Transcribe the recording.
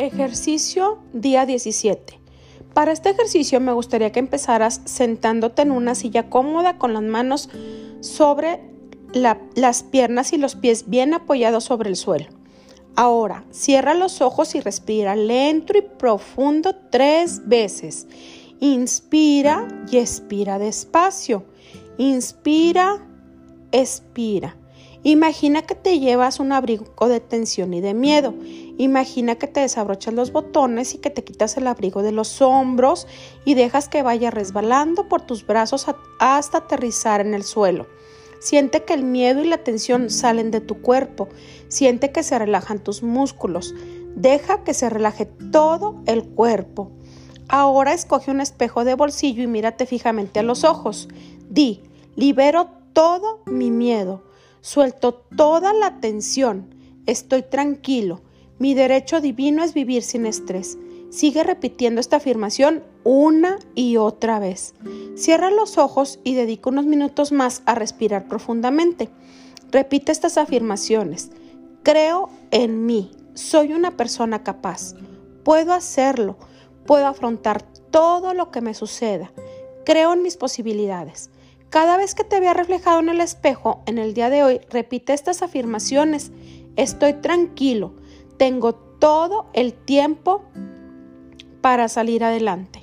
Ejercicio día 17. Para este ejercicio me gustaría que empezaras sentándote en una silla cómoda con las manos sobre las piernas y los pies bien apoyados sobre el suelo. Ahora, cierra los ojos y respira lento y profundo tres veces. Inspira y expira despacio. Inspira, expira. Imagina que te llevas un abrigo de tensión y de miedo. Imagina que te desabrochas los botones y que te quitas el abrigo de los hombros y dejas que vaya resbalando por tus brazos hasta aterrizar en el suelo. Siente que el miedo y la tensión salen de tu cuerpo. Siente que se relajan tus músculos. Deja que se relaje todo el cuerpo. Ahora escoge un espejo de bolsillo y mírate fijamente a los ojos. Di, libero todo mi miedo. Suelto toda la tensión. Estoy tranquilo. Mi derecho divino es vivir sin estrés. Sigue repitiendo esta afirmación una y otra vez. Cierra los ojos y dedica unos minutos más a respirar profundamente. Repite estas afirmaciones. Creo en mí. Soy una persona capaz. Puedo hacerlo. Puedo afrontar todo lo que me suceda. Creo en mis posibilidades. Cada vez que te vea reflejado en el espejo en el día de hoy, repite estas afirmaciones. Estoy tranquilo, tengo todo el tiempo para salir adelante.